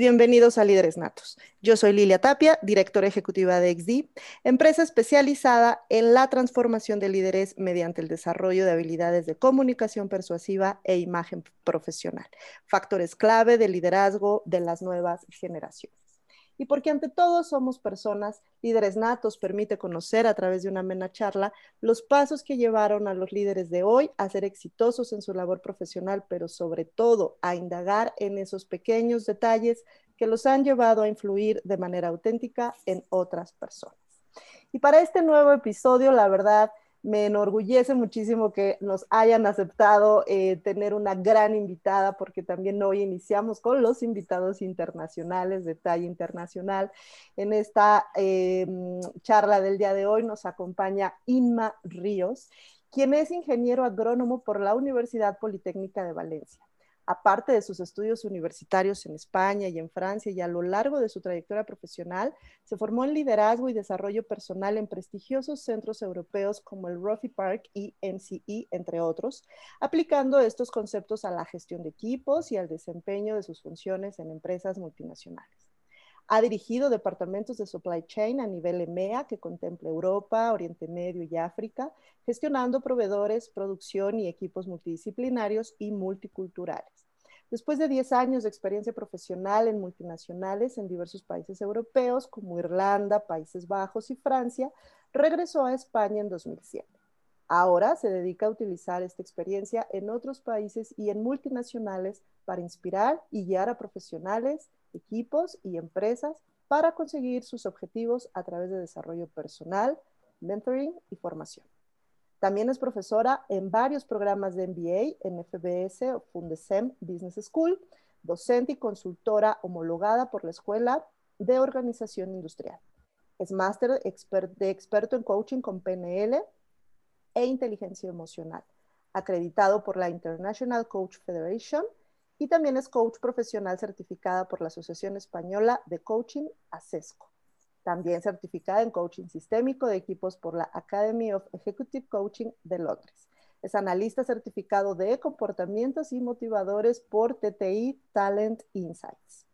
Bienvenidos a Líderes Natos. Yo soy Lilia Tapia, directora ejecutiva de XD, empresa especializada en la transformación de líderes mediante el desarrollo de habilidades de comunicación persuasiva e imagen profesional, factores clave de liderazgo de las nuevas generaciones y porque ante todo somos personas, líderes natos, permite conocer a través de una amena charla los pasos que llevaron a los líderes de hoy a ser exitosos en su labor profesional, pero sobre todo a indagar en esos pequeños detalles que los han llevado a influir de manera auténtica en otras personas. Y para este nuevo episodio, la verdad, me enorgullece muchísimo que nos hayan aceptado eh, tener una gran invitada, porque también hoy iniciamos con los invitados internacionales de talla internacional. En esta eh, charla del día de hoy nos acompaña Inma Ríos, quien es ingeniero agrónomo por la Universidad Politécnica de Valencia aparte de sus estudios universitarios en España y en Francia y a lo largo de su trayectoria profesional, se formó en liderazgo y desarrollo personal en prestigiosos centros europeos como el Roffey Park y NCE, entre otros, aplicando estos conceptos a la gestión de equipos y al desempeño de sus funciones en empresas multinacionales. Ha dirigido departamentos de supply chain a nivel EMEA, que contempla Europa, Oriente Medio y África, gestionando proveedores, producción y equipos multidisciplinarios y multiculturales. Después de 10 años de experiencia profesional en multinacionales en diversos países europeos como Irlanda, Países Bajos y Francia, regresó a España en 2007. Ahora se dedica a utilizar esta experiencia en otros países y en multinacionales para inspirar y guiar a profesionales, equipos y empresas para conseguir sus objetivos a través de desarrollo personal, mentoring y formación. También es profesora en varios programas de MBA en FBS Fundesem Business School, docente y consultora homologada por la Escuela de Organización Industrial. Es máster de experto en coaching con PNL e inteligencia emocional, acreditado por la International Coach Federation y también es coach profesional certificada por la Asociación Española de Coaching, ASESCO. También certificada en coaching sistémico de equipos por la Academy of Executive Coaching de Londres. Es analista certificado de comportamientos y motivadores por TTI Talent Insights.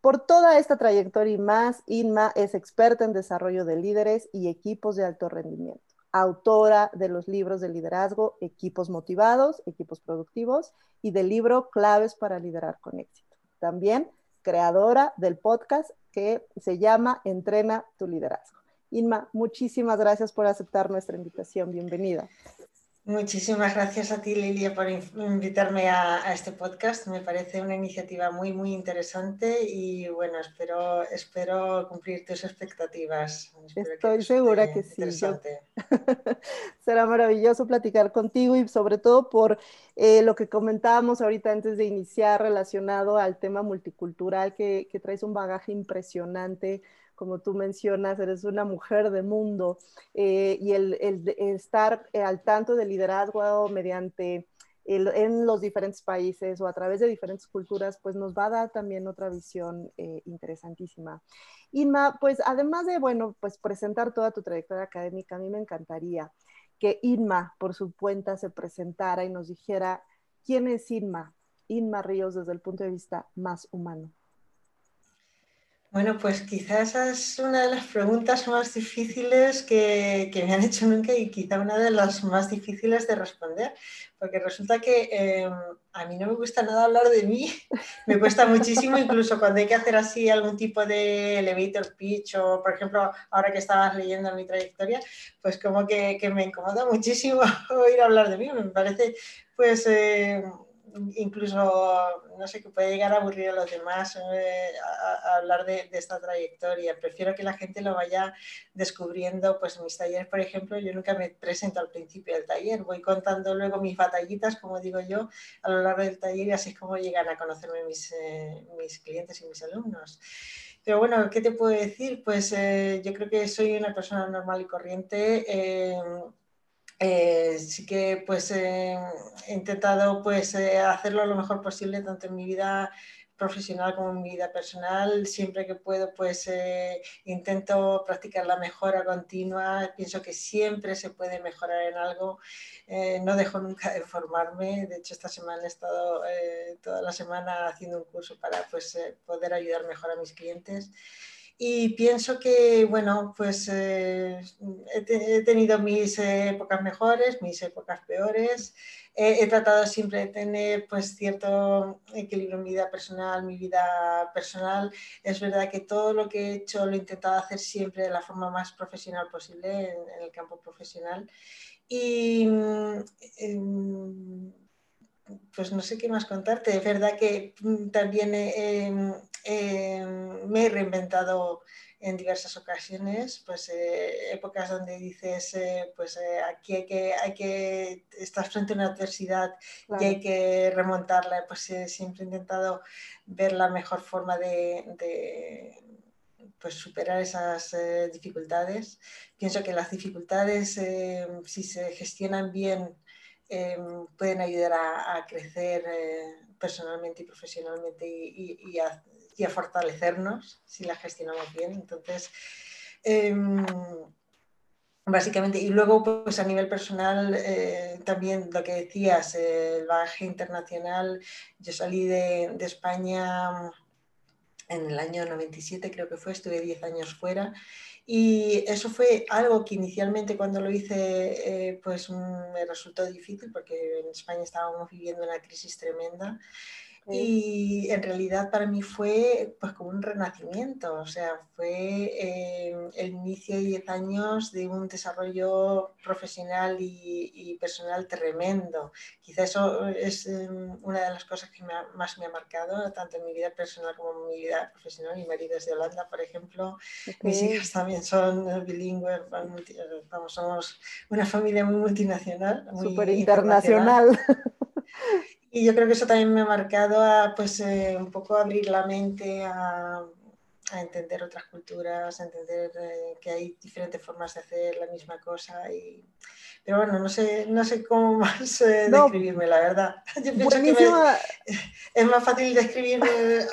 Por toda esta trayectoria y más, Inma es experta en desarrollo de líderes y equipos de alto rendimiento autora de los libros de liderazgo Equipos Motivados, Equipos Productivos y del libro Claves para Liderar con Éxito. También creadora del podcast que se llama Entrena tu Liderazgo. Inma, muchísimas gracias por aceptar nuestra invitación. Bienvenida. Muchísimas gracias a ti, Lilia, por invitarme a, este podcast. Me parece una iniciativa muy, muy interesante y bueno, espero, espero cumplir tus expectativas. Estoy segura que sí. Será maravilloso platicar contigo y sobre todo por eh, lo que comentábamos ahorita antes de iniciar relacionado al tema multicultural, que, que traes un bagaje impresionante como tú mencionas, eres una mujer de mundo eh, y el, estar eh, al tanto del liderazgo mediante en los diferentes países o a través de diferentes culturas, pues nos va a dar también otra visión eh, interesantísima. Inma, pues además de, bueno, pues presentar toda tu trayectoria académica, a mí me encantaría que Inma por su cuenta se presentara y nos dijera quién es Inma, Inma Ríos desde el punto de vista más humano? Bueno, pues quizás esa es una de las preguntas más difíciles que, me han hecho nunca y quizá una de las más difíciles de responder, porque resulta que em, a mí no me gusta nada hablar de mí, me cuesta muchísimo, incluso cuando hay que hacer así algún tipo de elevator pitch o, por ejemplo, ahora que estabas leyendo mi trayectoria, pues como que, que me incomoda muchísimo oír hablar de mí, me parece pues... Eh, incluso, no sé, que puede llegar a aburrir a los demás eh, a, hablar de, esta trayectoria. Prefiero que la gente lo vaya descubriendo, pues mis talleres, por ejemplo, yo nunca me presento al principio del taller, voy contando luego mis batallitas, como digo yo, a lo largo del taller y así es como llegan a conocerme mis, eh, mis clientes y mis alumnos. Pero bueno, ¿qué te puedo decir? Pues eh, yo creo que soy una persona normal y corriente eh, sí que pues he intentado pues eh, hacerlo lo mejor posible tanto en mi vida profesional como en mi vida personal. Siempre que puedo pues eh, intento practicar la mejora continua. Pienso que siempre se puede mejorar en algo. no dejo nunca de formarme. De hecho esta semana he estado toda la semana haciendo un curso para pues poder ayudar mejor a mis clientes. Y pienso que, bueno, pues eh, he, tenido mis épocas mejores, mis épocas peores. he tratado siempre de tener pues cierto equilibrio en mi vida personal, mi vida personal. Es verdad que todo lo que he hecho lo he intentado hacer siempre de la forma más profesional posible en, el campo profesional. Y em, pues no sé qué más contarte. Es verdad que mm, también em, em, me he reinventado en diversas ocasiones, pues eh, épocas donde dices, eh, pues eh, aquí hay que, hay que, estás frente a una adversidad y hay que remontarla, pues siempre he intentado ver la mejor forma de, pues, superar esas dificultades. Pienso que las dificultades, si se gestionan bien, Em, pueden ayudar a, crecer eh, personalmente y profesionalmente y, a, fortalecernos si la gestionamos bien. Entonces, em, básicamente, y luego pues a nivel personal, eh, también lo que decías, el bagaje internacional, yo salí de, de España en el año 97, creo que fue, estuve 10 años fuera y eso fue algo que inicialmente cuando lo hice eh, pues mm, me resultó difícil porque en España estábamos viviendo una crisis tremenda y en realidad para mí fue pues como un renacimiento, o sea, fue eh, el inicio de 10 años de un desarrollo profesional y, personal tremendo. Quizá eso es em, una de las cosas que más me ha marcado, tanto en mi vida personal como en mi vida profesional. Mi marido es de Holanda, por ejemplo. Mis hijas también son bilingües, vamos, somos una familia muy multinacional. Súper internacional. Y yo creo que eso también me ha marcado a pues eh, un poco abrir la mente a, entender otras culturas, a entender eh, que hay diferentes formas de hacer la misma cosa. Y... Pero bueno, no sé, no sé cómo más eh, describirme, la verdad. Yo pienso que es más fácil describir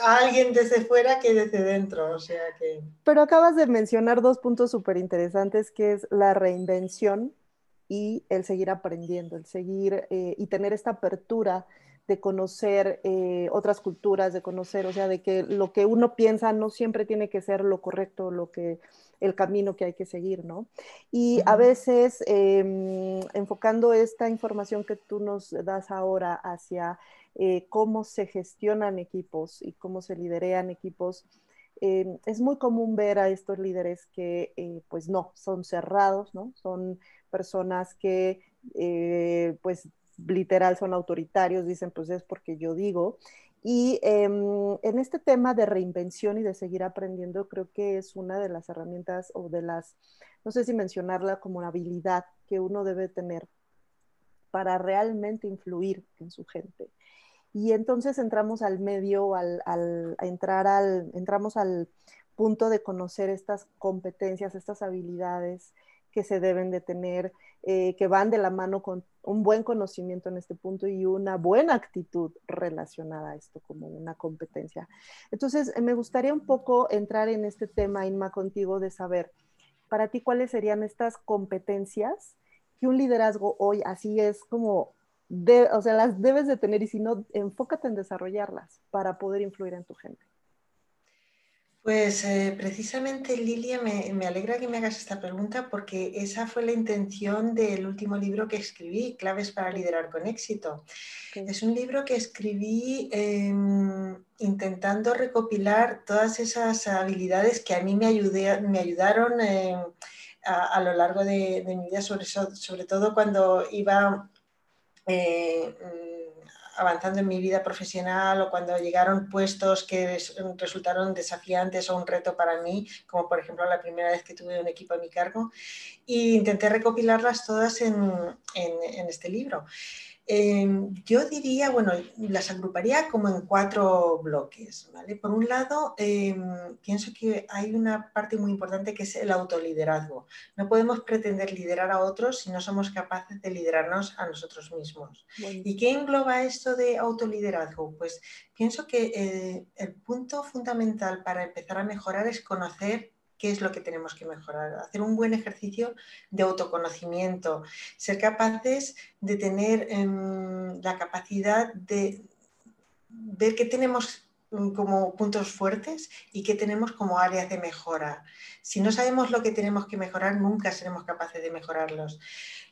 a alguien desde fuera que desde dentro. O sea que... Pero acabas de mencionar dos puntos súper interesantes, que es la reinvención y el seguir aprendiendo, el seguir y tener esta apertura de conocer eh, otras culturas, de conocer, o sea, de que lo que uno piensa no siempre tiene que ser lo correcto, lo que, el camino que hay que seguir, ¿no? Y a veces, em, enfocando esta información que tú nos das ahora hacia eh, cómo se gestionan equipos y cómo se liderean equipos, em, es muy común ver a estos líderes que, eh, pues no, son cerrados, ¿no? Son personas que, pues, literal son autoritarios, dicen pues es porque yo digo. Y em, en este tema de reinvención y de seguir aprendiendo, creo que es una de las herramientas o de las, no sé si mencionarla como una habilidad que uno debe tener para realmente influir en su gente. Y entonces entramos al medio, al, entrar al, entramos al punto de conocer estas competencias, estas habilidades que se deben de tener, eh, que van de la mano con un buen conocimiento en este punto y una buena actitud relacionada a esto como una competencia. Entonces, me gustaría un poco entrar en este tema, Inma, contigo, de saber, para ti, cuáles serían estas competencias que un liderazgo hoy, así es como o sea, las debes de tener y si no, enfócate en desarrollarlas para poder influir en tu gente. Pues eh, precisamente Lilia, me, alegra que me hagas esta pregunta porque esa fue la intención del último libro que escribí, Claves para liderar con éxito. Es un libro que escribí em, intentando recopilar todas esas habilidades que a mí me, ayudaron em, a, lo largo de, mi vida, sobre, sobre todo cuando iba... Eh, avanzando en mi vida profesional o cuando llegaron puestos que resultaron desafiantes o un reto para mí, como por ejemplo la primera vez que tuve un equipo a mi cargo, e intenté recopilarlas todas en, en este libro. Em, yo diría, bueno, las agruparía como en cuatro bloques. ¿vale? Por un lado, em, pienso que hay una parte muy importante que es el autoliderazgo. No podemos pretender liderar a otros si no somos capaces de liderarnos a nosotros mismos. ¿Y qué engloba esto de autoliderazgo? Pues pienso que eh, el punto fundamental para empezar a mejorar es conocer qué es lo que tenemos que mejorar, hacer un buen ejercicio de autoconocimiento, ser capaces de tener em, la capacidad de ver qué tenemos mm, como puntos fuertes y qué tenemos como áreas de mejora. Si no sabemos lo que tenemos que mejorar, nunca seremos capaces de mejorarlos.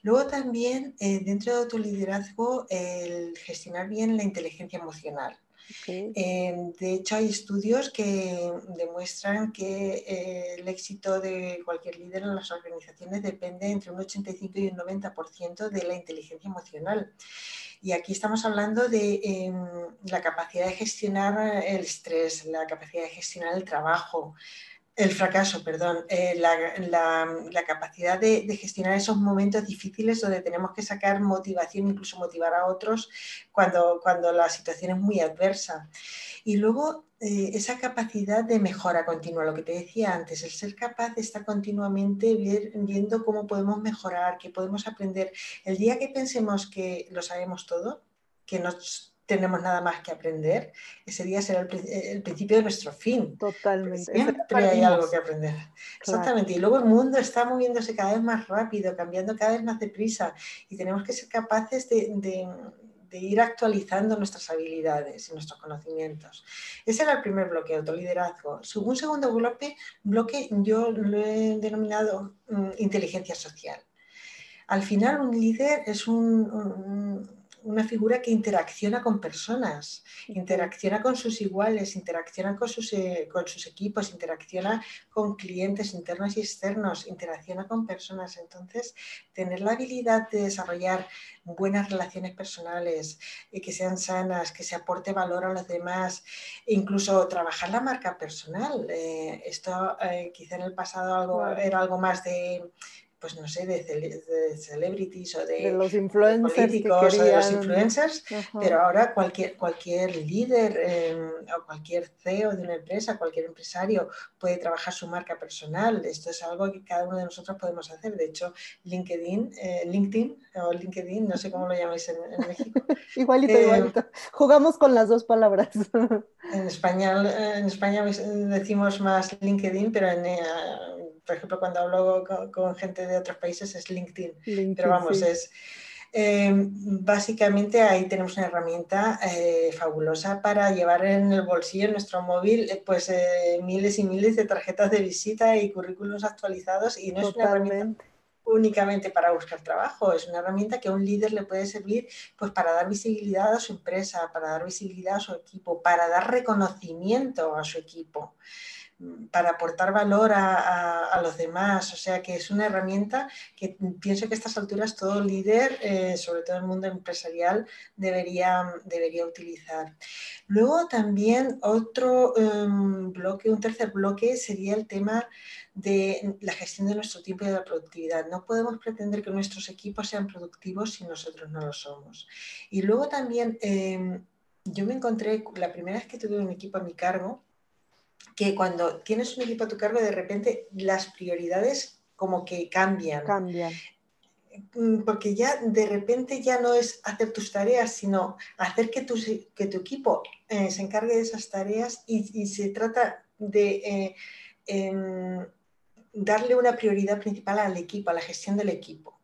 Luego también, eh, dentro de autoliderazgo, el gestionar bien la inteligencia emocional. Em, de hecho, hay estudios que demuestran que eh, el éxito de cualquier líder en las organizaciones depende entre un 85 y un 90% de la inteligencia emocional. Y aquí estamos hablando de em, la capacidad de gestionar el estrés, la capacidad de gestionar el trabajo, el fracaso, perdón, eh, la, capacidad de, gestionar esos momentos difíciles donde tenemos que sacar motivación, incluso motivar a otros cuando, cuando la situación es muy adversa. Y luego eh, esa capacidad de mejora continua, lo que te decía antes, el ser capaz de estar continuamente viendo cómo podemos mejorar, qué podemos aprender. El día que pensemos que lo sabemos todo, que nos tenemos nada más que aprender, ese día será el, principio de nuestro fin. Totalmente. Siempre hay algo que aprender. Exactamente. Y luego el mundo está moviéndose cada vez más rápido, cambiando cada vez más deprisa y tenemos que ser capaces de, ir actualizando nuestras habilidades y nuestros conocimientos. Ese era el primer bloque, autoliderazgo. Un segundo bloque, bloque yo lo he denominado mm, inteligencia social. Al final, un líder es un una figura que interacciona con personas, interacciona con sus iguales, interacciona con sus, eh, con sus equipos, interacciona con clientes internos y externos, interacciona con personas. Entonces, tener la habilidad de desarrollar buenas relaciones personales, y que sean sanas, que se aporte valor a los demás, e incluso trabajar la marca personal. Eh, esto eh, quizá en el pasado algo, era algo más de pues no sé, de, celebrities o de, los influencers políticos o de los influencers, pero ahora cualquier, cualquier líder em, o cualquier CEO de una empresa, cualquier empresario puede trabajar su marca personal. Esto es algo que cada uno de nosotros podemos hacer. De hecho, LinkedIn, eh, LinkedIn o LinkedIn, no sé cómo lo llamáis en, México. igualito, eh, igualito. Jugamos con las dos palabras. en España, en España decimos más LinkedIn, pero en eh, por ejemplo, cuando hablo con, gente de otros países es LinkedIn. Pero vamos, es eh, básicamente ahí tenemos una herramienta eh, fabulosa para llevar en el bolsillo, en nuestro móvil, eh, pues miles y miles de tarjetas de visita y currículos actualizados y no es una herramienta únicamente para buscar trabajo, es una herramienta que a un líder le puede servir pues para dar visibilidad a su empresa, para dar visibilidad a su equipo, para dar reconocimiento a su equipo para aportar valor a, los demás. O sea que es una herramienta que pienso que a estas alturas todo líder, eh, sobre todo el mundo empresarial, debería, debería utilizar. Luego también otro em, bloque, un tercer bloque sería el tema de la gestión de nuestro tiempo y de la productividad. No podemos pretender que nuestros equipos sean productivos si nosotros no lo somos. Y luego también em, yo me encontré, la primera vez que tuve un equipo a mi cargo, que cuando tienes un equipo a tu cargo, de repente las prioridades como que cambian. Cambian. Mm, porque ya de repente ya no es hacer tus tareas, sino hacer que tu, que tu equipo eh, se encargue de esas tareas y, se trata de eh, em, darle una prioridad principal al equipo, a la gestión del equipo.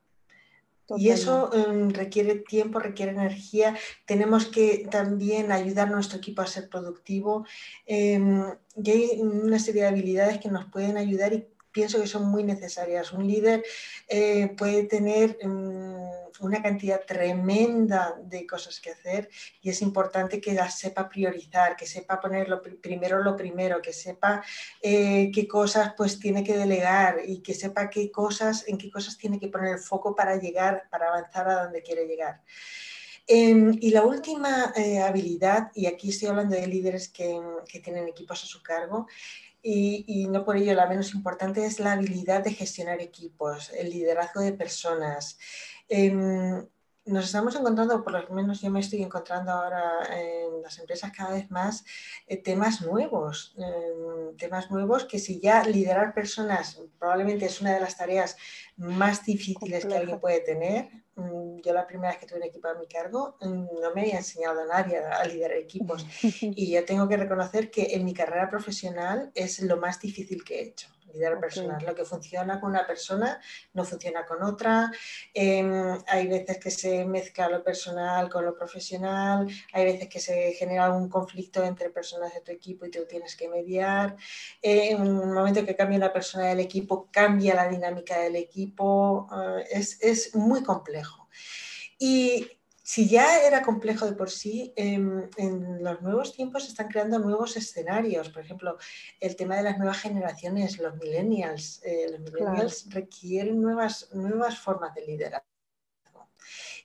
Y eso em, requiere tiempo, requiere energía. Tenemos que también ayudar a nuestro equipo a ser productivo. Em, y hay una serie de habilidades que nos pueden ayudar y pienso que son muy necesarias. Un líder eh, puede tener mm, una cantidad tremenda de cosas que hacer y es importante que las sepa priorizar, que sepa poner lo primero lo primero, que sepa eh, qué cosas pues tiene que delegar y que sepa qué cosas, en qué cosas tiene que poner el foco para llegar, para avanzar a donde quiere llegar. Em, y la última eh, habilidad, y aquí estoy hablando de líderes que, que tienen equipos a su cargo, y, no por ello la menos importante es la habilidad de gestionar equipos, el liderazgo de personas. Em, nos estamos encontrando, por lo menos yo me estoy encontrando ahora en las empresas cada vez más, eh, temas nuevos, em, temas nuevos que si ya liderar personas probablemente es una de las tareas más difíciles que alguien puede tener, Mm, yo la primera vez que tuve un equipo a mi cargo mm, no me había enseñado a nadie a liderar equipos. Y yo tengo que reconocer que en mi carrera profesional es lo más difícil que he hecho liderar personal. Lo que funciona con una persona no funciona con otra. Em, hay veces que se mezcla lo personal con lo profesional. Hay veces que se genera un conflicto entre personas de tu equipo y tú tienes que mediar. en un momento que cambia una persona del equipo, cambia la dinámica del equipo. Eh, es, es muy complejo. Y si ya era complejo de por sí, em, en, los nuevos tiempos se están creando nuevos escenarios. Por ejemplo, el tema de las nuevas generaciones, los millennials. Eh, los millennials requieren nuevas, nuevas formas de liderar.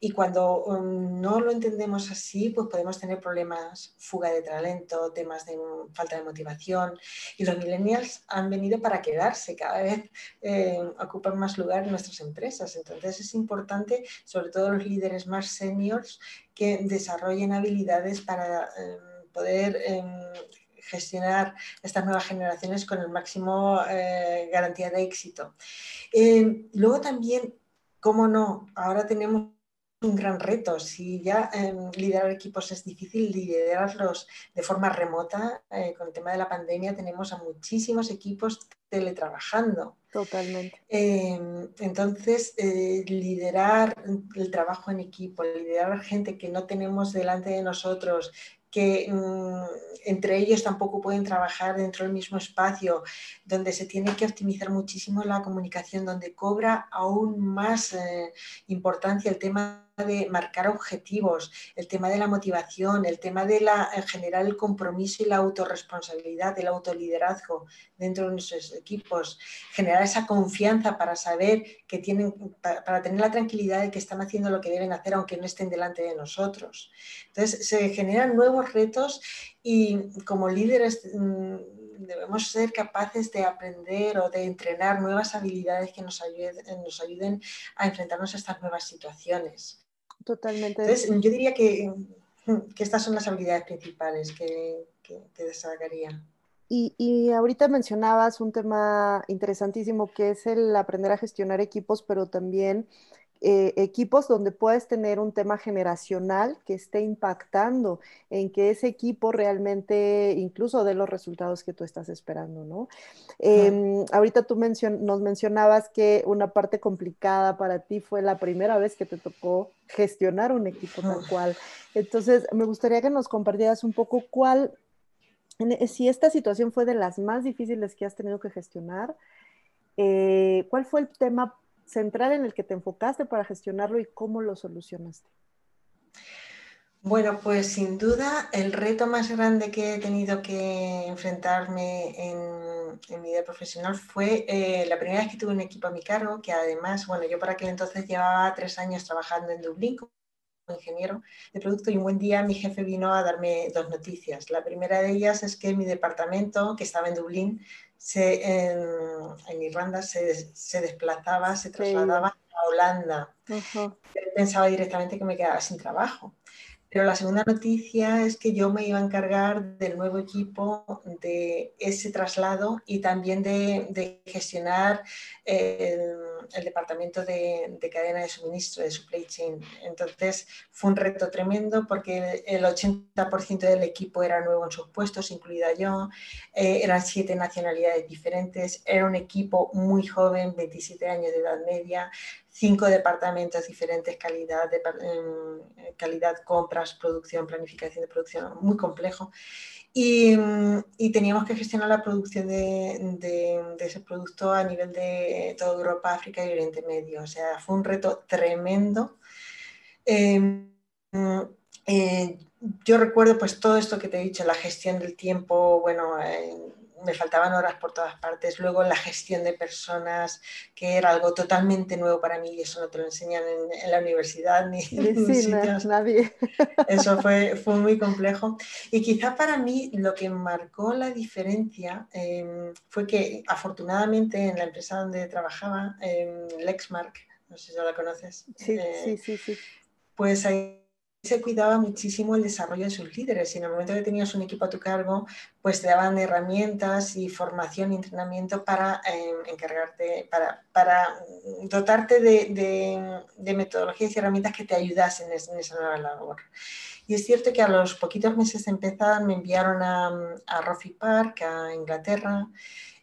Y cuando um, no lo entendemos así, pues podemos tener problemas, fuga de talento, temas de falta de motivación. Y los millennials han venido para quedarse, cada vez eh, ocupan más lugar en nuestras empresas. Entonces es importante, sobre todo los líderes más seniors, que desarrollen habilidades para em, poder em, gestionar estas nuevas generaciones con el máximo eh, garantía de éxito. Eh, luego también, cómo no, ahora tenemos un gran reto. Si ya em, liderar equipos es difícil, liderarlos de forma remota, eh, con el tema de la pandemia tenemos a muchísimos equipos teletrabajando. Totalmente. Em, entonces, eh, liderar el trabajo en equipo, liderar gente que no tenemos delante de nosotros, que mm, entre ellos tampoco pueden trabajar dentro del mismo espacio, donde se tiene que optimizar muchísimo la comunicación, donde cobra aún más eh, importancia el tema de marcar objetivos, el tema de la motivación, el tema de la, en general el compromiso y la autorresponsabilidad, el autoliderazgo dentro de nuestros equipos, generar esa confianza para saber que tienen, para, tener la tranquilidad de que están haciendo lo que deben hacer aunque no estén delante de nosotros. Entonces se generan nuevos retos y como líderes mm, debemos ser capaces de aprender o de entrenar nuevas habilidades que ayuden, nos ayuden a enfrentarnos a estas nuevas situaciones. Totalmente. Entonces, yo diría que, que estas son las habilidades principales que, que, destacaría. Y, y, ahorita mencionabas un tema interesantísimo que es el aprender a gestionar equipos, pero también eh, equipos donde puedes tener un tema generacional que esté impactando en que ese equipo realmente incluso dé los resultados que tú estás esperando, ¿no? Em, ahorita tú nos mencionabas que una parte complicada para ti fue la primera vez que te tocó gestionar un equipo tal cual. Entonces, me gustaría que nos compartieras un poco cuál, si esta situación fue de las más difíciles que has tenido que gestionar, eh, ¿cuál fue el tema central en el que te enfocaste para gestionarlo y cómo lo solucionaste? Bueno, pues sin duda el reto más grande que he tenido que enfrentarme en, mi vida profesional fue eh, la primera vez que tuve un equipo a mi cargo, que además, bueno, yo para aquel entonces llevaba tres años trabajando en Dublín ingeniero de producto y un buen día mi jefe vino a darme dos noticias. La primera de ellas es que mi departamento, que estaba en Dublín, se, en, Irlanda se, se, desplazaba, se trasladaba a Holanda. pensaba directamente que me quedaba sin trabajo. Pero la segunda noticia es que yo me iba a encargar del nuevo equipo, de ese traslado y también de, de gestionar el departamento de, cadena de suministro, de supply chain. Entonces fue un reto tremendo porque el 80% del equipo era nuevo en sus puestos, incluida yo. Eh, eran siete nacionalidades diferentes. Era un equipo muy joven, 27 años de edad media cinco departamentos diferentes, calidad, de, em, calidad, compras, producción, planificación de producción, muy complejo. Y, teníamos que gestionar la producción de, de, ese producto a nivel de toda Europa, África y Oriente Medio. O sea, fue un reto tremendo. Em, eh, yo recuerdo pues todo esto que te he dicho, la gestión del tiempo, bueno, me faltaban horas por todas partes. Luego la gestión de personas, que era algo totalmente nuevo para mí y eso no te lo enseñan en, la universidad ni en sitios. nadie. Eso fue, fue muy complejo. Y quizá para mí lo que marcó la diferencia em, fue que afortunadamente en la empresa donde trabajaba, eh, Lexmark, no sé si ya la conoces. Sí, eh, sí, sí, sí. Pues ahí se cuidaba muchísimo el desarrollo de sus líderes y en el momento que tenías un equipo a tu cargo, pues te daban herramientas y formación y entrenamiento para eh, encargarte, para, para dotarte de, de, metodologías y herramientas que te ayudasen en, esa nueva labor. Y es cierto que a los poquitos meses de empezar me enviaron a, a Park, a Inglaterra,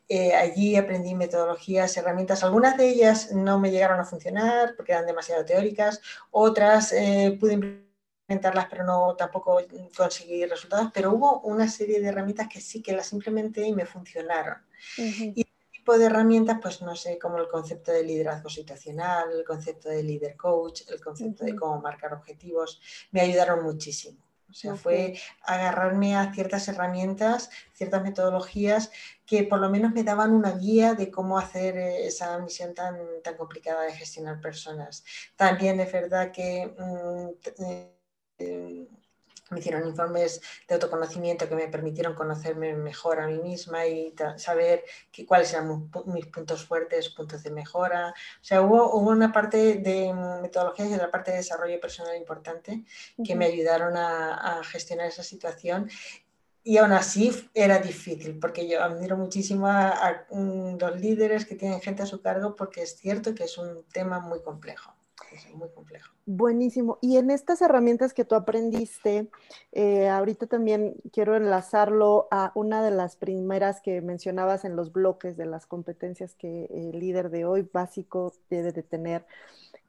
eh, allí aprendí metodologías, herramientas. Algunas de ellas no me llegaron a funcionar porque eran demasiado teóricas. Otras eh, pude implementarlas, pero no tampoco conseguí resultados, pero hubo una serie de herramientas que sí que las implementé y me funcionaron. Y este tipo de herramientas, pues no sé, como el concepto de liderazgo situacional, el concepto de líder coach, el concepto de cómo marcar objetivos, me ayudaron muchísimo. O sea, fue agarrarme a ciertas herramientas, ciertas metodologías que por lo menos me daban una guía de cómo hacer eh, esa misión tan, tan complicada de gestionar personas. También es verdad que mm, eh, eh, me hicieron informes de autoconocimiento que me permitieron conocerme mejor a mí misma y saber cuáles eran mis puntos fuertes, puntos de mejora. O sea, hubo, una parte de metodología y otra parte de desarrollo personal importante que me ayudaron a, gestionar esa situación. Y aún así era difícil, porque yo admiro muchísimo a, los líderes que tienen gente a su cargo, porque es cierto que es un tema muy complejo Buenísimo. Y en estas herramientas que tú aprendiste, eh, ahorita también quiero enlazarlo a una de las primeras que mencionabas en los bloques de las competencias que el líder de hoy básico debe de tener,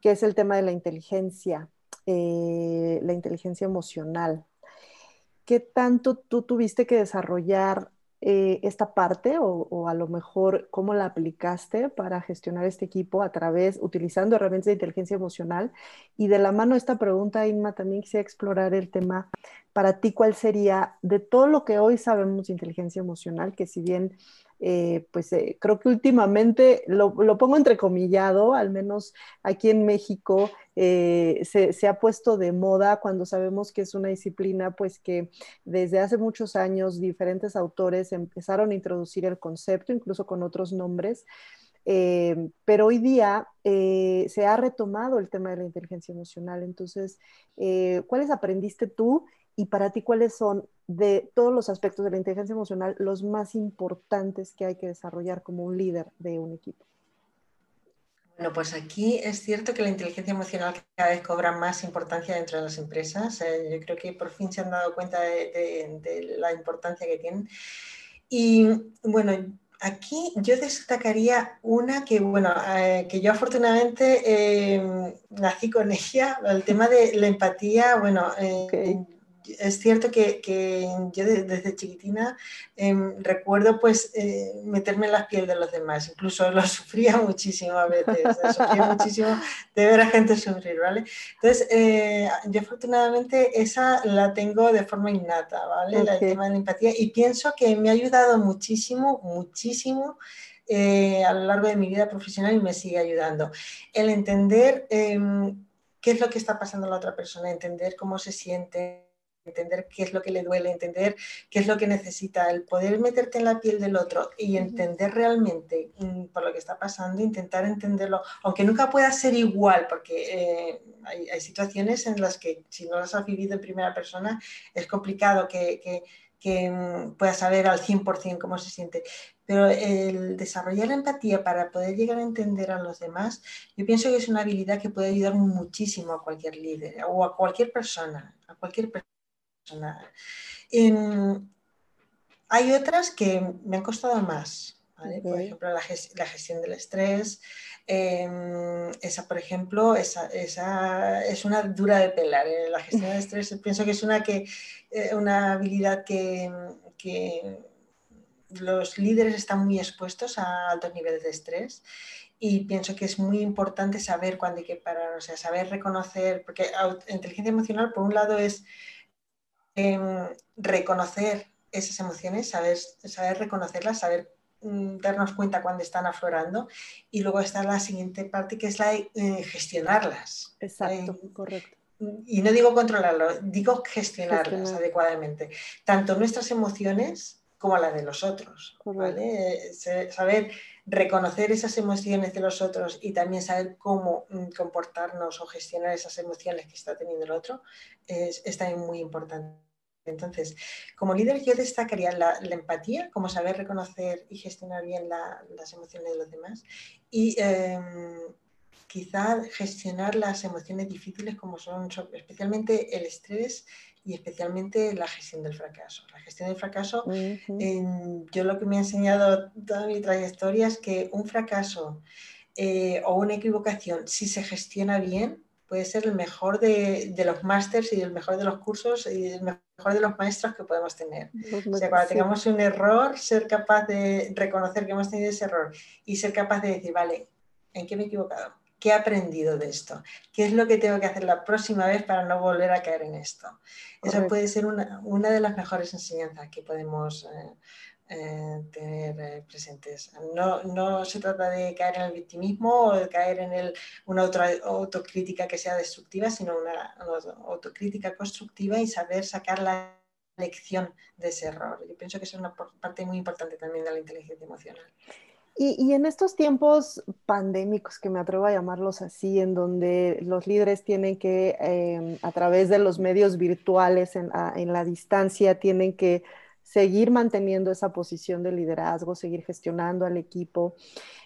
que es el tema de la inteligencia, eh, la inteligencia emocional. ¿Qué tanto tú tuviste que desarrollar eh, esta parte o, a lo mejor cómo la aplicaste para gestionar este equipo a través, utilizando herramientas de inteligencia emocional. Y de la mano de esta pregunta, Inma, también quisiera explorar el tema, para ti, ¿cuál sería de todo lo que hoy sabemos de inteligencia emocional, que si bien eh, pues eh, creo que últimamente lo, pongo entrecomillado, al menos aquí en México eh, se, ha puesto de moda cuando sabemos que es una disciplina pues que desde hace muchos años diferentes autores empezaron a introducir el concepto, incluso con otros nombres. pero hoy día se ha retomado el tema de la inteligencia emocional. Entonces, ¿cuáles aprendiste tú y para ti cuáles son de todos los aspectos de la inteligencia emocional los más importantes que hay que desarrollar como un líder de un equipo? Bueno, pues aquí es cierto que la inteligencia emocional cada vez cobra más importancia dentro de las empresas. Eh, yo creo que por fin se han dado cuenta de, la importancia que tienen. Y bueno, aquí yo destacaría una que, bueno, eh, que yo afortunadamente eh, nací con ella, el tema de la empatía, bueno, es cierto que, yo desde chiquitina em, recuerdo pues eh, meterme en la piel de los demás, incluso lo sufría muchísimo a veces, sufría muchísimo de ver a gente sufrir, ¿vale? Entonces, eh, yo afortunadamente esa la tengo de forma innata, ¿vale? El tema de la empatía y pienso que me ha ayudado muchísimo, muchísimo. Eh, a lo largo de mi vida profesional y me sigue ayudando. El entender em, qué es lo que está pasando a la otra persona, entender cómo se siente, entender qué es lo que le duele, entender qué es lo que necesita, el poder meterte en la piel del otro y entender realmente mm, por lo que está pasando, intentar entenderlo, aunque nunca pueda ser igual, porque eh, hay, situaciones en las que si no las has vivido en primera persona es complicado que, que, que mm, puedas saber al 100% cómo se siente, pero el desarrollar la empatía para poder llegar a entender a los demás, yo pienso que es una habilidad que puede ayudar muchísimo a cualquier líder o a cualquier persona, a cualquier persona. Hay otras que me han costado más. Por ejemplo, la, gestión del estrés. Em, esa, por ejemplo, esa, es una dura de pelar. ¿eh? La gestión del estrés pienso que es una, que, eh, una habilidad que, que los líderes están muy expuestos a altos niveles de estrés y pienso que es muy importante saber cuándo hay que parar, o sea, saber reconocer, porque inteligencia emocional por un lado es em, reconocer esas emociones, saber, saber reconocerlas, saber mm, darnos cuenta cuando están aflorando y luego está la siguiente parte que es la de eh, gestionarlas. Exacto, eh, correcto. Y no digo controlarlo, digo gestionarlas adecuadamente. Tanto nuestras emociones como la de los otros. ¿vale? Saber reconocer esas emociones de los otros y también saber cómo mm, comportarnos o gestionar esas emociones que está teniendo el otro es, también muy importante. Entonces, como líder yo destacaría la, empatía, como saber reconocer y gestionar bien las emociones de los demás y em, quizá gestionar las emociones difíciles como son especialmente el estrés y especialmente la gestión del fracaso. La gestión del fracaso, yo lo que me ha enseñado toda mi trayectoria es que un fracaso eh, o una equivocación, si se gestiona bien, puede ser el mejor de, los másters y el mejor de los cursos y el mejor de los maestros que podemos tener. o sea, cuando tengamos un error, ser capaz de reconocer que hemos tenido ese error y ser capaz de decir, vale, ¿en qué me he equivocado? ¿Qué he aprendido de esto? ¿Qué es lo que tengo que hacer la próxima vez para no volver a caer en esto? Esa puede ser una, de las mejores enseñanzas que podemos eh, eh, tener eh, presentes. No, se trata de caer en el victimismo o de caer en una otra autocrítica que sea destructiva, sino una, autocrítica constructiva y saber sacar la lección de ese error. Yo pienso que es una parte muy importante también de la inteligencia emocional. Y, en estos tiempos pandémicos, que me atrevo a llamarlos así, en donde los líderes tienen que, em, a través de los medios virtuales, en, la distancia, tienen que seguir manteniendo esa posición de liderazgo, seguir gestionando al equipo,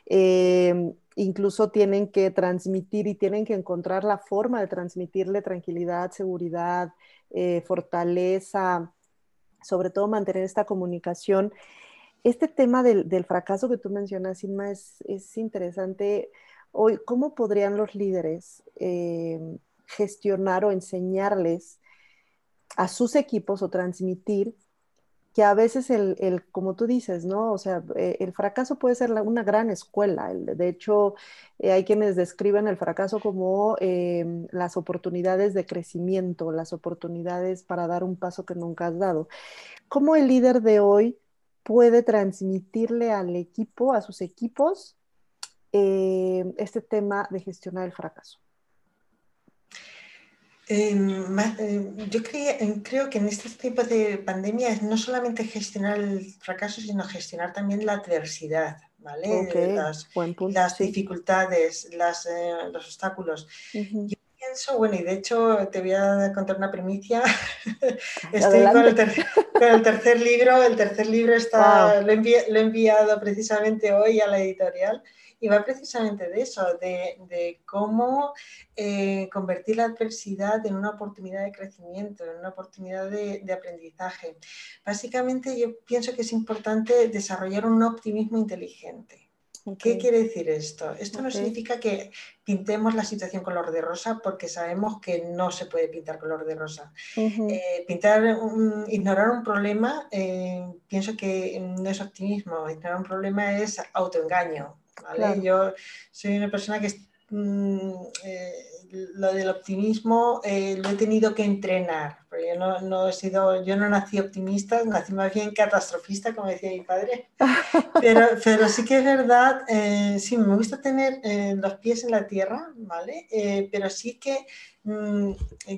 em, incluso tienen que transmitir y tienen que encontrar la forma de transmitirle tranquilidad, seguridad, eh, fortaleza, sobre todo mantener esta comunicación este tema del, fracaso que tú mencionas, Inma, es, interesante. Hoy, ¿cómo podrían los líderes eh, gestionar o enseñarles a sus equipos o transmitir que a veces el, como tú dices, ¿no? O sea, eh, el fracaso puede ser una gran escuela. de hecho, eh, hay quienes describen el fracaso como las oportunidades de crecimiento, las oportunidades para dar un paso que nunca has dado. ¿Cómo el líder de hoy puede transmitirle al equipo, a sus equipos, eh, este tema de gestionar el fracaso? Em, yo creo que en este tipo de pandemia es no solamente gestionar el fracaso, sino gestionar también la adversidad, ¿vale? las, dificultades, eh, los obstáculos. Bueno, y de hecho te voy a contar una primicia. Estoy con el, tercer libro, el tercer libro está, lo, he enviado precisamente hoy a la editorial y va precisamente de eso, de, cómo eh, convertir la adversidad en una oportunidad de crecimiento, en una oportunidad de, de, aprendizaje. Básicamente yo pienso que es importante desarrollar un optimismo inteligente. ¿Qué quiere decir esto? Esto no significa que pintemos la situación color de rosa porque sabemos que no se puede pintar color de rosa. Eh, pintar, ignorar un problema, eh, pienso que no es optimismo, ignorar un problema es autoengaño. Yo soy una persona que mm, eh, lo del optimismo lo he tenido que entrenar yo no, he sido, yo no nací optimista, nací más bien catastrofista, como decía mi padre. Pero, pero sí que es verdad, eh, sí, me gusta tener eh, los pies en la tierra, ¿vale? Eh, pero sí que mm,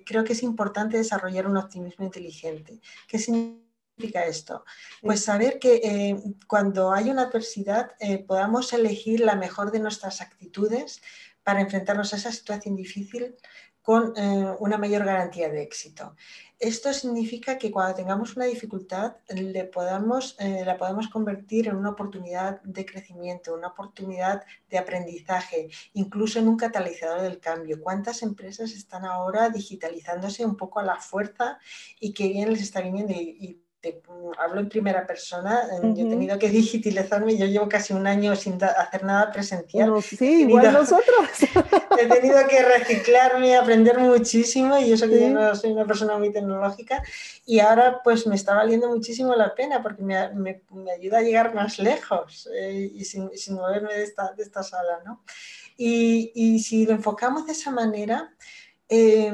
creo que es importante desarrollar un optimismo inteligente. ¿Qué significa esto? Pues saber que cuando hay una adversidad podamos elegir la mejor de nuestras actitudes para enfrentarnos a esa situación difícil con eh, una mayor garantía de éxito. Esto significa que cuando tengamos una dificultad le podamos, eh, la podemos convertir en una oportunidad de crecimiento, una oportunidad de aprendizaje, incluso en un catalizador del cambio. ¿Cuántas empresas están ahora digitalizándose un poco a la fuerza y que bien les está viniendo? Y, hablo en primera persona, yo he tenido que digitalizarme, yo llevo casi un año sin hacer nada presencial. sí, igual nosotros. he tenido que reciclarme, aprender muchísimo y eso que yo no soy una persona muy tecnológica y ahora pues me está valiendo muchísimo la pena porque me, me, me ayuda a llegar más lejos eh, y sin, sin, moverme de esta, de esta sala, ¿no? Y, y, si lo enfocamos de esa manera, eh,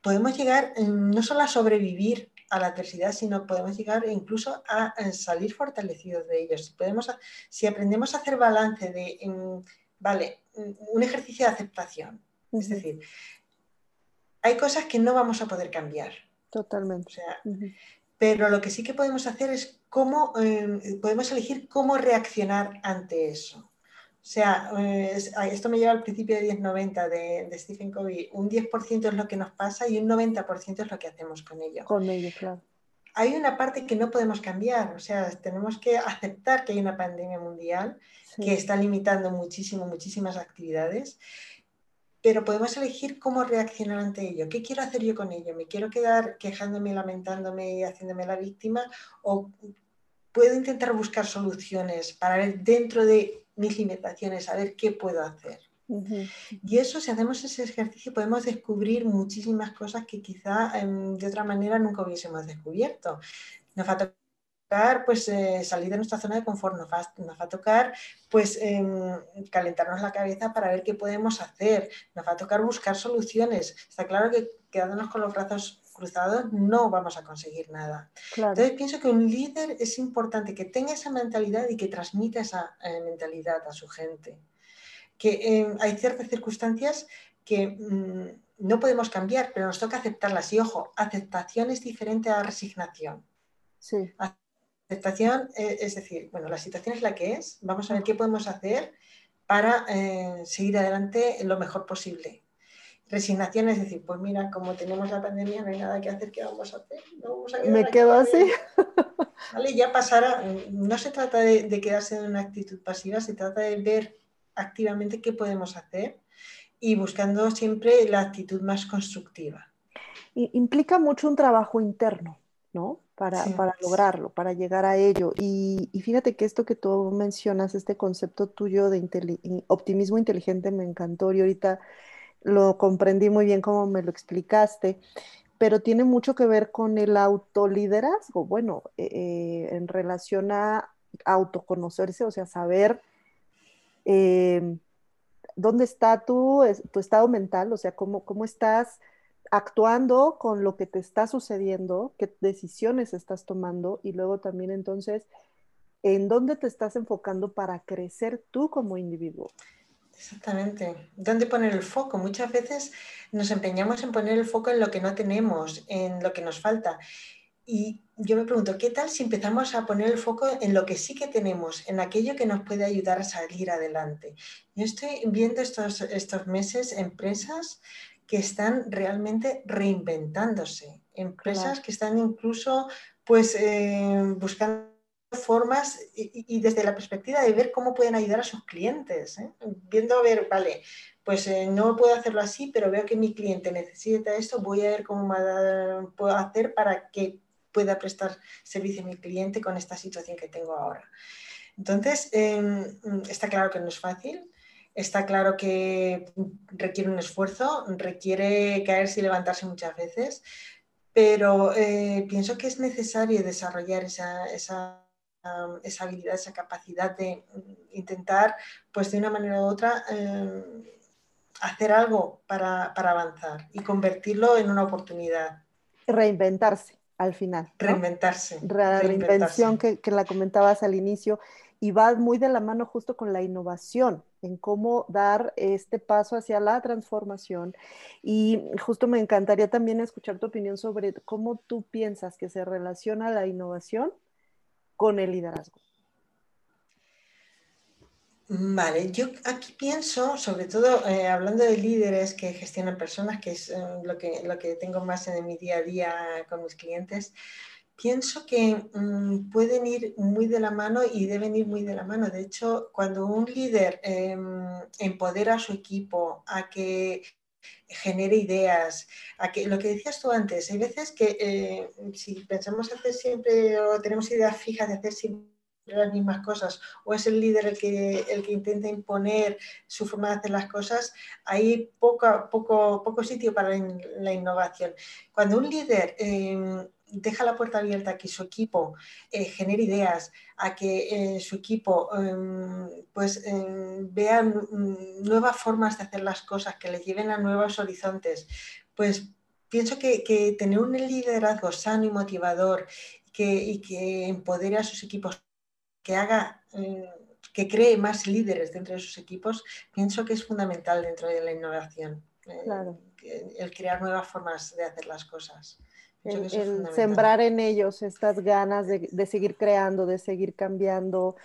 podemos llegar no solo a sobrevivir a la adversidad, sino podemos llegar incluso a, salir fortalecidos de ellos. Si, podemos, si aprendemos a hacer balance de, vale, un ejercicio de aceptación, es decir, hay cosas que no vamos a poder cambiar. Totalmente. Pero lo que sí que podemos hacer es cómo, em, podemos elegir cómo reaccionar ante eso. O sea, esto me lleva al principio de 10-90 de, de, Stephen Covey. Un 10% es lo que nos pasa y un 90% es lo que hacemos con ello. Con ello, claro. Hay una parte que no podemos cambiar, o sea, tenemos que aceptar que hay una pandemia mundial que está limitando muchísimo, muchísimas actividades, pero podemos elegir cómo reaccionar ante ello. ¿Qué quiero hacer yo con ello? ¿Me quiero quedar quejándome, lamentándome y haciéndome la víctima? ¿O puedo intentar buscar soluciones para ver dentro de mis limitaciones, a ver qué puedo hacer. Y eso, si hacemos ese ejercicio, podemos descubrir muchísimas cosas que quizá em, de otra manera nunca hubiésemos descubierto. Nos va a tocar pues, eh, salir de nuestra zona de confort, nos va, nos va a tocar pues, em, calentarnos la cabeza para ver qué podemos hacer, nos va a tocar buscar soluciones. Está claro que quedándonos con los brazos cruzados no vamos a conseguir nada. Entonces pienso que un líder es importante que tenga esa mentalidad y que transmita esa eh, mentalidad a su gente. Que eh, hay ciertas circunstancias que mm, no podemos cambiar, pero nos toca aceptarlas. Y ojo, aceptación es diferente a resignación. Sí. Aceptación, eh, es decir, bueno, la situación es la que es, vamos a ver qué podemos hacer para seguir adelante lo mejor posible resignación es decir, pues mira, como tenemos la pandemia, no hay nada que hacer, ¿qué vamos a hacer? Me quedo así. Vale, ya pasará. No se trata de, quedarse en una actitud pasiva, se trata de ver activamente qué podemos hacer y buscando siempre la actitud más constructiva. implica mucho un trabajo interno, ¿no? Para, para lograrlo, para llegar a ello. Y, y, fíjate que esto que tú mencionas, este concepto tuyo de optimismo inteligente, me encantó y ahorita lo comprendí muy bien como me lo explicaste, pero tiene mucho que ver con el autoliderazgo, bueno, eh, eh, en relación a autoconocerse, o sea, saber em, dónde está tu, tu, estado mental, o sea, cómo, cómo estás actuando con lo que te está sucediendo, qué decisiones estás tomando y luego también entonces, en dónde te estás enfocando para crecer tú como individuo. Exactamente. ¿Dónde poner el foco? Muchas veces nos empeñamos en poner el foco en lo que no tenemos, en lo que nos falta. Y yo me pregunto, ¿qué tal si empezamos a poner el foco en lo que sí que tenemos, en aquello que nos puede ayudar a salir adelante? Yo estoy viendo estos, estos meses empresas que están realmente reinventándose, empresas que están incluso pues eh, buscando formas y, desde la perspectiva de ver cómo pueden ayudar a sus clientes, ¿eh? viendo a ver, vale, pues eh, no puedo hacerlo así, pero veo que mi cliente necesita esto, voy a ver cómo puedo hacer para que pueda prestar servicio a mi cliente con esta situación que tengo ahora. Entonces, em, está claro que no es fácil, está claro que requiere un esfuerzo, requiere caerse y levantarse muchas veces, pero eh, pienso que es necesario desarrollar esa, esa esa habilidad, esa capacidad de intentar, pues de una manera u otra, em, hacer algo para, avanzar y convertirlo en una oportunidad. Reinventarse al final. Reinventarse. La reinvención que, que, la comentabas al inicio y va muy de la mano justo con la innovación, en cómo dar este paso hacia la transformación. Y justo me encantaría también escuchar tu opinión sobre cómo tú piensas que se relaciona la innovación con el liderazgo? Vale, yo aquí pienso, sobre todo eh, hablando de líderes que gestionan personas, que es eh, lo, que, lo que tengo más en mi día a día con mis clientes, pienso que mm, pueden ir muy de la mano y deben ir muy de la mano. De hecho, cuando un líder em, empodera a su equipo a que genere ideas, a que lo que decías tú antes, hay veces que eh, si pensamos hacer siempre o tenemos ideas fijas de hacer siempre las mismas cosas o es el líder el que, el que intenta imponer su forma de hacer las cosas, hay poco, poco, poco sitio para la innovación. Cuando un líder em, deja la puerta abierta a que su equipo eh, genere ideas, a que eh, su equipo em, pues em, vea nuevas formas de hacer las cosas, que le lleven a nuevos horizontes, pues pienso que, que tener un liderazgo sano y motivador que, y que empodere a sus equipos que haga, mm, que cree más líderes dentro de sus equipos, pienso que es fundamental dentro de la innovación. Eh, el crear nuevas formas de hacer las cosas. El, sembrar en ellos estas ganas de, de, seguir creando, de seguir cambiando,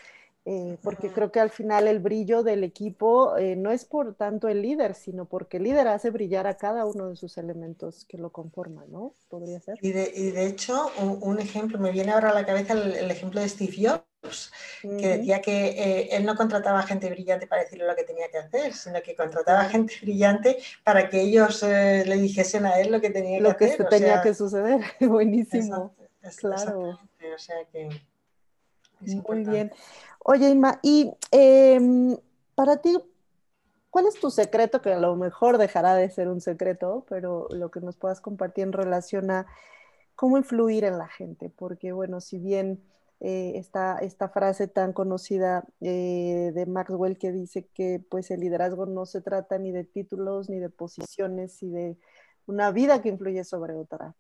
eh, porque creo que al final el brillo del equipo eh, no es por tanto el líder, sino porque el líder hace brillar a cada uno de sus elementos que lo conforman, ¿no? Podría ser. Y de, y de hecho, un, ejemplo, me viene ahora a la cabeza el, ejemplo de Steve Jobs, que decía que eh, él no contrataba gente brillante para decirle lo que tenía que hacer, sino que contrataba gente brillante para que ellos le dijesen a él lo que tenía que hacer. Lo que tenía que suceder, buenísimo. claro. O sea que... Muy bien. Oye, Inma, y em, para ti, ¿cuál es tu secreto? Que a lo mejor dejará de ser un secreto, pero lo que nos puedas compartir en relación a cómo influir en la gente, porque bueno, si bien eh, esta, frase tan conocida eh, de Maxwell que dice que pues el liderazgo no se trata ni de títulos, ni de posiciones, y de una vida que influye sobre otra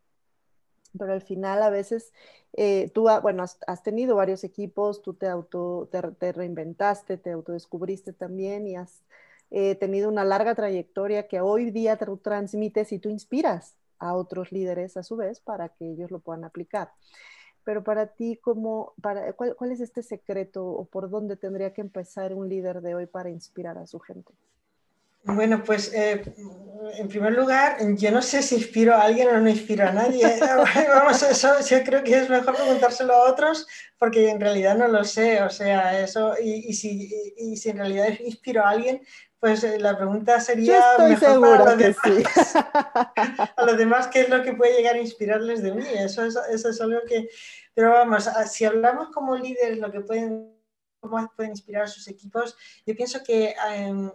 pero al final a veces eh, tú, bueno, has, tenido varios equipos, tú te, auto, te, reinventaste, te autodescubriste también y has eh, tenido una larga trayectoria que hoy día te transmites y tú inspiras a otros líderes a su vez para que ellos lo puedan aplicar. Pero para ti, ¿cómo, para, cuál, ¿cuál es este secreto o por dónde tendría que empezar un líder de hoy para inspirar a su gente? Bueno, pues eh, en primer lugar, yo no sé si inspiro a alguien o no inspiro a nadie. Vamos, eso yo creo que es mejor preguntárselo a otros porque en realidad no lo sé. O sea, eso, y, si, si, en realidad inspiro a alguien, pues eh, la pregunta sería yo estoy mejor para los demás. Sí. a los demás, ¿qué es lo que puede llegar a inspirarles de mí? Eso es, eso es algo que... Pero vamos, si hablamos como líderes, lo que pueden cómo pueden inspirar a sus equipos, yo pienso que em,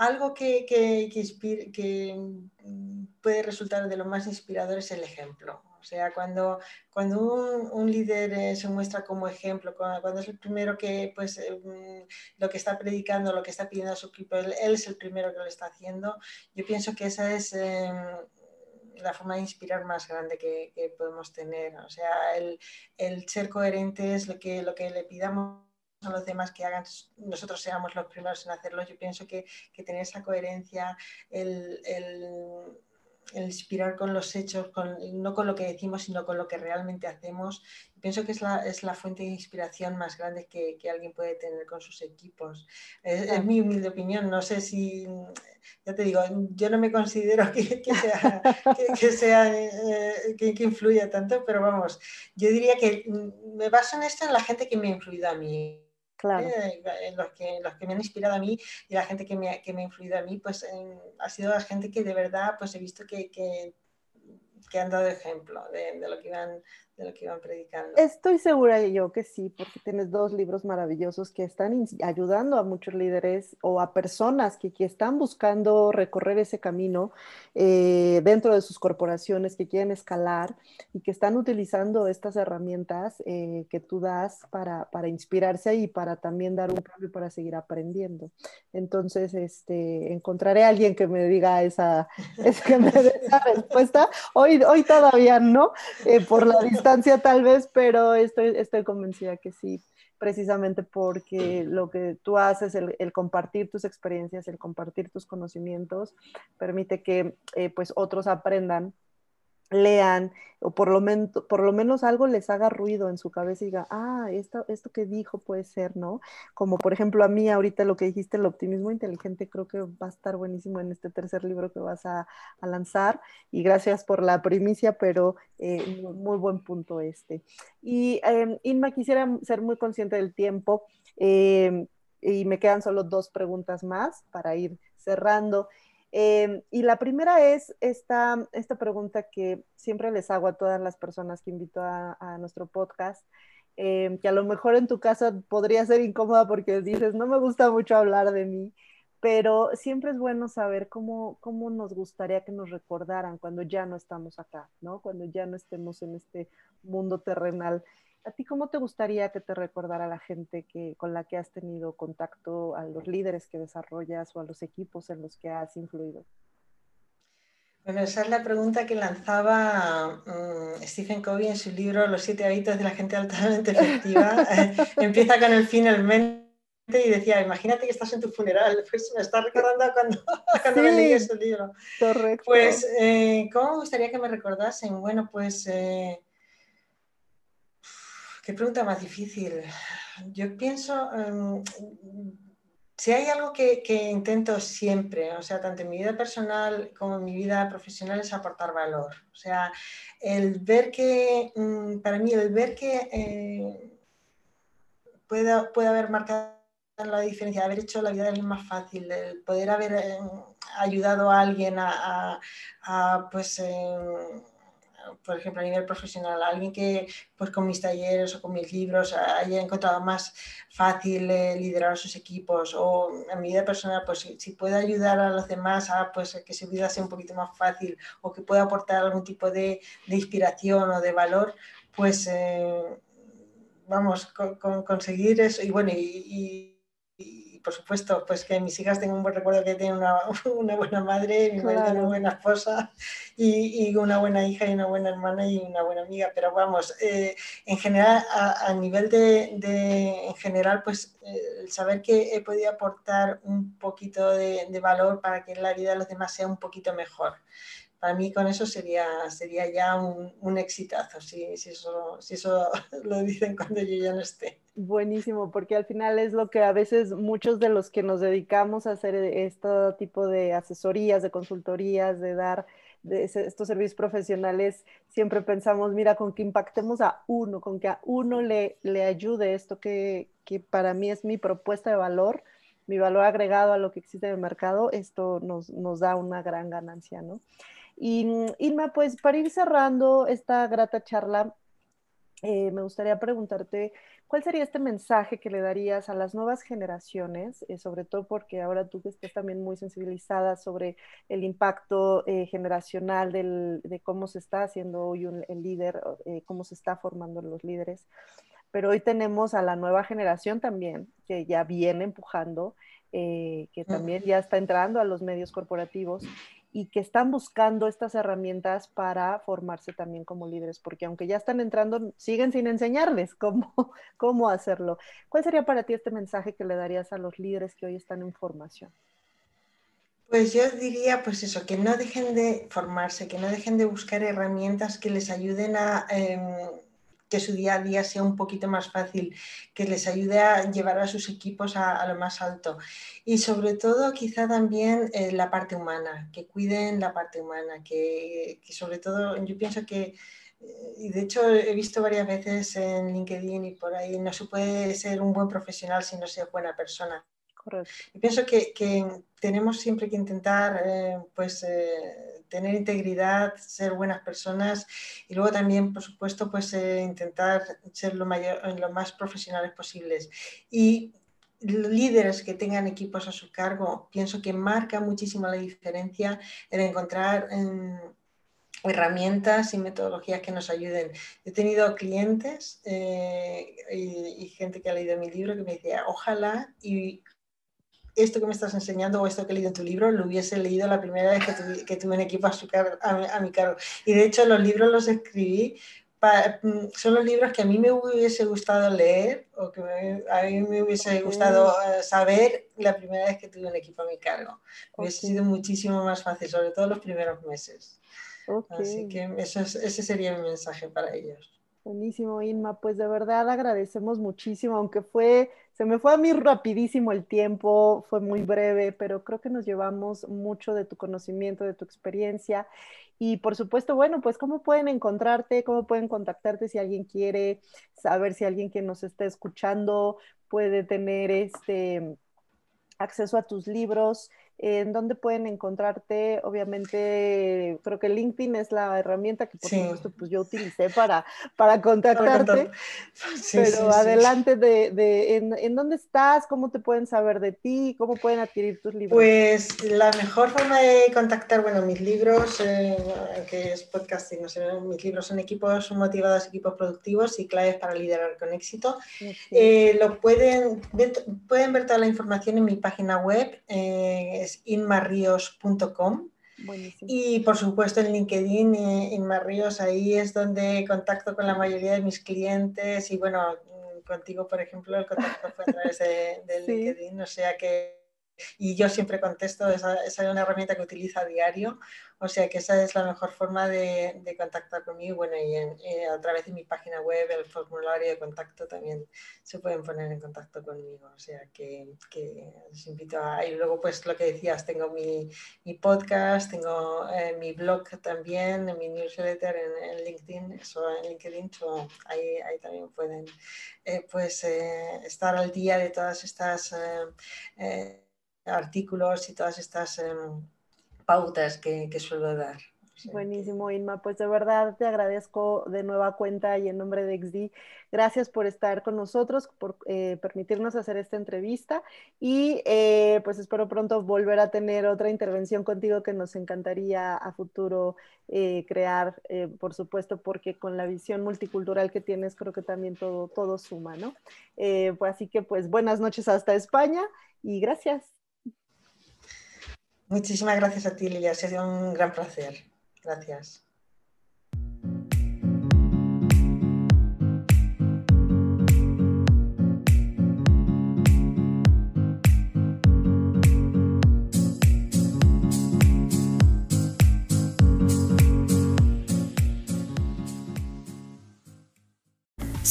algo que, que, mm, puede resultar de lo más inspirador es el ejemplo. O sea, cuando, cuando un, líder eh, se muestra como ejemplo, cuando, es el primero que, pues, eh, mm, lo que está predicando, lo que está pidiendo a su equipo, él, es el primero que lo está haciendo, yo pienso que esa es em, la forma de inspirar más grande que, podemos tener. O sea, el, el, ser coherente es lo que, lo que le pidamos a los demás que hagan, nosotros seamos los primeros en hacerlo. Yo pienso que, que tener esa coherencia, el, el, inspirar con los hechos, con, no con lo que decimos, sino con lo que realmente hacemos, pienso que es la, es la fuente de inspiración más grande que, que alguien puede tener con sus equipos. Es, mi humilde opinión, no sé si, ya te digo, yo no me considero que, que sea, que, sea eh, que, influya tanto, pero vamos, yo diría que me baso en esto en la gente que me ha influido a mí. Claro. Eh, los, que, los que me han inspirado a mí y la gente que me, que me ha influido a mí, pues ha sido la gente que de verdad pues he visto que, que, han dado ejemplo de, de, lo que iban, de lo que iban predicando. Estoy segura yo que sí, porque tienes dos libros maravillosos que están ayudando a muchos líderes o a personas que, que están buscando recorrer ese camino eh, dentro de sus corporaciones, que quieren escalar y que están utilizando estas herramientas eh, que tú das para, para, inspirarse y para también dar un cambio para seguir aprendiendo. Entonces, este, encontraré a alguien que me diga esa, es que me dé esa respuesta. Hoy, hoy todavía no, eh, por la distancia tal vez, pero estoy, estoy convencida que sí, precisamente porque lo que tú haces, el, compartir tus experiencias, el compartir tus conocimientos, permite que eh, pues otros aprendan lean o por lo, por lo menos algo les haga ruido en su cabeza y diga, ah, esto, esto que dijo puede ser, ¿no? Como por ejemplo a mí ahorita lo que dijiste, el optimismo inteligente, creo que va a estar buenísimo en este tercer libro que vas a, lanzar. Y gracias por la primicia, pero eh, muy, buen punto este. Y em, Inma, quisiera ser muy consciente del tiempo. Em, y me quedan solo dos preguntas más para ir cerrando. Em, y la primera es esta, esta pregunta que siempre les hago a todas las personas que invito a, nuestro podcast, em, que a lo mejor en tu caso podría ser incómoda porque dices, no me gusta mucho hablar de mí, pero siempre es bueno saber cómo, cómo nos gustaría que nos recordaran cuando ya no estamos acá, ¿no? Cuando ya no estemos en este mundo terrenal. ¿A ti cómo te gustaría que te recordara la gente que, con la que has tenido contacto, a los líderes que desarrollas o a los equipos en los que has influido? Bueno, esa es la pregunta que lanzaba mm, Stephen Covey en su libro Los siete hábitos de la gente altamente efectiva. Empieza con el fin, el mente y decía, imagínate que estás en tu funeral. Pues me está recordando cuando, cuando me leí ese libro. Correcto. Pues, eh, ¿cómo me gustaría que me recordasen? Bueno, pues... Eh, Qué pregunta más difícil. Yo pienso, em, si hay algo que, intento siempre, o sea, tanto en mi vida personal como en mi vida profesional, es aportar valor. O sea, el ver que, mm, para mí, el ver que eh, puede, haber marcado la diferencia, haber hecho la vida de alguien más fácil, el poder haber em, ayudado a alguien a, pues, em, por ejemplo, a nivel profesional, alguien que pues con mis talleres o con mis libros haya encontrado más fácil eh, liderar sus equipos o en mi vida personal, pues si, puede ayudar a los demás a pues, que su vida sea un poquito más fácil o que pueda aportar algún tipo de, inspiración o de valor, pues eh, vamos, con, conseguir eso. Y bueno, y por supuesto, pues que mis hijas tengan un buen recuerdo que tienen una, una buena madre, mi madre una buena esposa y, y, una buena hija y una buena hermana y una buena amiga. Pero vamos, eh, en general, a, nivel de, de, en general, pues eh, el saber que he podido aportar un poquito de, de valor para que la vida de los demás sea un poquito mejor para mí con eso sería, sería ya un, un exitazo, si, si, eso, si eso lo dicen cuando yo ya no esté. Buenísimo, porque al final es lo que a veces muchos de los que nos dedicamos a hacer este tipo de asesorías, de consultorías, de dar de estos servicios profesionales, siempre pensamos, mira, con que impactemos a uno, con que a uno le, le ayude esto que, que para mí es mi propuesta de valor, mi valor agregado a lo que existe en el mercado, esto nos, nos da una gran ganancia, ¿no? Y Irma, pues para ir cerrando esta grata charla, eh, me gustaría preguntarte, ¿cuál sería este mensaje que le darías a las nuevas generaciones, eh, sobre todo porque ahora tú que estás también muy sensibilizada sobre el impacto eh, generacional de cómo se está haciendo hoy el líder, cómo se está formando los líderes? Pero hoy tenemos a la nueva generación también, que ya viene empujando, que también ya está entrando a los medios corporativos y que están buscando estas herramientas para formarse también como líderes, porque aunque ya están entrando, siguen sin enseñarles cómo, cómo hacerlo. ¿Cuál sería para ti este mensaje que le darías a los líderes que hoy están en formación? Pues yo diría, pues eso, que no dejen de formarse, que no dejen de buscar herramientas que les ayuden a... Em, que su día a día sea un poquito más fácil, que les ayude a llevar a sus equipos a, lo más alto. Y sobre todo, quizá también eh, la parte humana, que cuiden la parte humana, que, sobre todo yo pienso que, eh, y de hecho he visto varias veces en LinkedIn y por ahí, no se puede ser un buen profesional si no se es buena persona. Correcto. Y pienso que, tenemos siempre que intentar, eh, pues tener integridad, ser buenas personas y luego también, por supuesto, pues eh, intentar ser lo, mayor, lo más profesionales posibles. Y líderes que tengan equipos a su cargo, pienso que marca muchísimo la diferencia el encontrar em, herramientas y metodologías que nos ayuden. He tenido clientes eh, y, gente que ha leído mi libro que me decía, ojalá esto que me estás enseñando o esto que he leído en tu libro lo hubiese leído la primera vez que tuve, que tuve un equipo a, mi cargo. Y de hecho los libros los escribí mm, son los libros que a mí me hubiese gustado leer o que a mí me hubiese gustado eh, saber la primera vez que tuve un equipo a mi cargo. Hubiese sido muchísimo más fácil, sobre todo los primeros meses. Así que eso ese sería mi mensaje para ellos. Buenísimo, Inma. Pues de verdad agradecemos muchísimo, aunque fue, se me fue a mí rapidísimo el tiempo, fue muy breve, pero creo que nos llevamos mucho de tu conocimiento, de tu experiencia. Y por supuesto, bueno, pues cómo pueden encontrarte, cómo pueden contactarte si alguien quiere saber si alguien que nos está escuchando puede tener este acceso a tus libros, en dónde pueden encontrarte. Obviamente, creo que LinkedIn es la herramienta que por supuesto pues yo utilicé para, para contactarte. pero adelante de, de en, en, dónde estás, cómo te pueden saber de ti, cómo pueden adquirir tus libros. Pues la mejor forma de contactar, bueno, mis libros, eh, que es podcasting, no sé, mis libros son equipos motivados, equipos productivos y claves para liderar con éxito. Eh, lo pueden, pueden ver toda la información en mi página web. Eh, inmarrios.com. Y por supuesto en LinkedIn, eh, Inmarrios, ahí es donde contacto con la mayoría de mis clientes y bueno, mm, contigo por ejemplo el contacto fue a través de, LinkedIn, o sea que y yo siempre contesto, esa, es una herramienta que utilizo a diario, o sea que esa es la mejor forma de, de contactar conmigo. Bueno, y, eh, a través de mi página web, el formulario de contacto también se pueden poner en contacto conmigo, o sea que, que les invito a... Y luego pues lo que decías, tengo mi, mi podcast, tengo eh, mi blog también, mi newsletter en, LinkedIn, eso en LinkedIn, ahí, ahí también pueden eh, pues estar al día de todas estas artículos y todas estas em, pautas que, suelo dar. Buenísimo, Inma. Pues de verdad te agradezco de nueva cuenta y en nombre de XD. Gracias por estar con nosotros, por eh, permitirnos hacer esta entrevista y eh, pues espero pronto volver a tener otra intervención contigo que nos encantaría a futuro eh, crear, por supuesto, porque con la visión multicultural que tienes creo que también todo, todo suma, ¿no? pues así que pues buenas noches hasta España y gracias. Muchísimas gracias a ti, Lilia. Ha sido un gran placer. Gracias.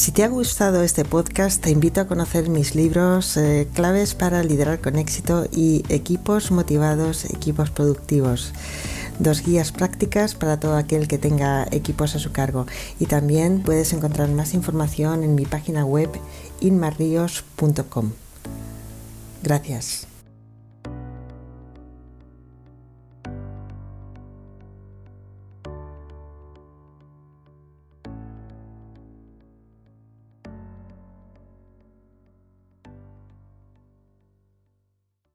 Si te ha gustado este podcast, te invito a conocer mis libros eh, Claves para liderar con éxito y Equipos motivados, equipos productivos. Dos guías prácticas para todo aquel que tenga equipos a su cargo. Y también puedes encontrar más información en mi página web inmarrios.com. Gracias.